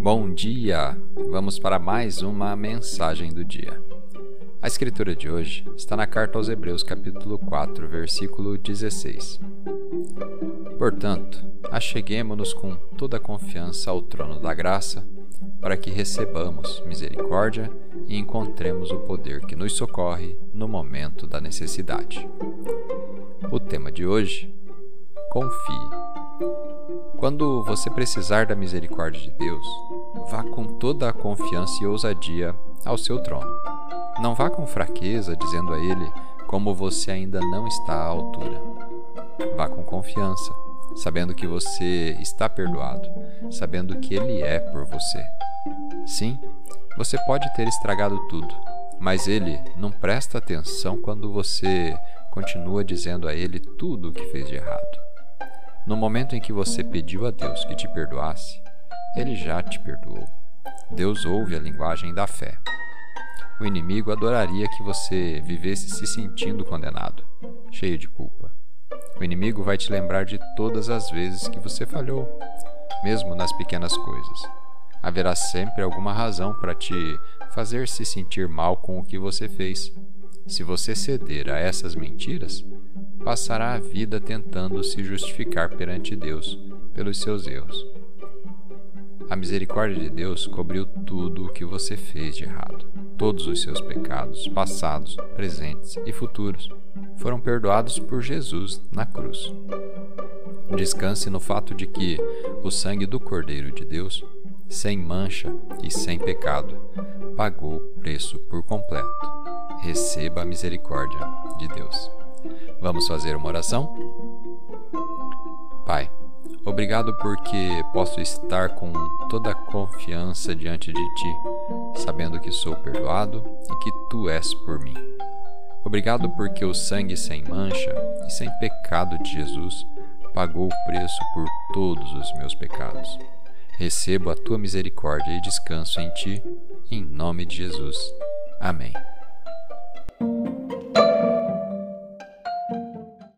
Bom dia! Vamos para mais uma mensagem do dia. A escritura de hoje está na carta aos Hebreus, capítulo 4, versículo 16. Portanto, acheguemo-nos com toda a confiança ao trono da graça, para que recebamos misericórdia e encontremos o poder que nos socorre no momento da necessidade. O tema de hoje: Confie. Quando você precisar da misericórdia de Deus, vá com toda a confiança e ousadia ao seu trono. Não vá com fraqueza, dizendo a Ele como você ainda não está à altura. Vá com confiança, sabendo que você está perdoado, sabendo que Ele é por você. Sim, você pode ter estragado tudo, mas Ele não presta atenção quando você continua dizendo a Ele tudo o que fez de errado. No momento em que você pediu a Deus que te perdoasse, ele já te perdoou. Deus ouve a linguagem da fé. O inimigo adoraria que você vivesse se sentindo condenado, cheio de culpa. O inimigo vai te lembrar de todas as vezes que você falhou, mesmo nas pequenas coisas. Haverá sempre alguma razão para te fazer se sentir mal com o que você fez. Se você ceder a essas mentiras, passará a vida tentando se justificar perante Deus pelos seus erros. A misericórdia de Deus cobriu tudo o que você fez de errado. Todos os seus pecados, passados, presentes e futuros, foram perdoados por Jesus na cruz. Descanse no fato de que o sangue do Cordeiro de Deus, sem mancha e sem pecado, pagou o preço por completo. Receba a misericórdia de Deus. Vamos fazer uma oração? Pai, obrigado porque posso estar com toda a confiança diante de Ti, sabendo que sou perdoado e que Tu és por mim. Obrigado porque o sangue sem mancha e sem pecado de Jesus pagou o preço por todos os meus pecados. Recebo a tua misericórdia e descanso em ti, em nome de Jesus. Amém.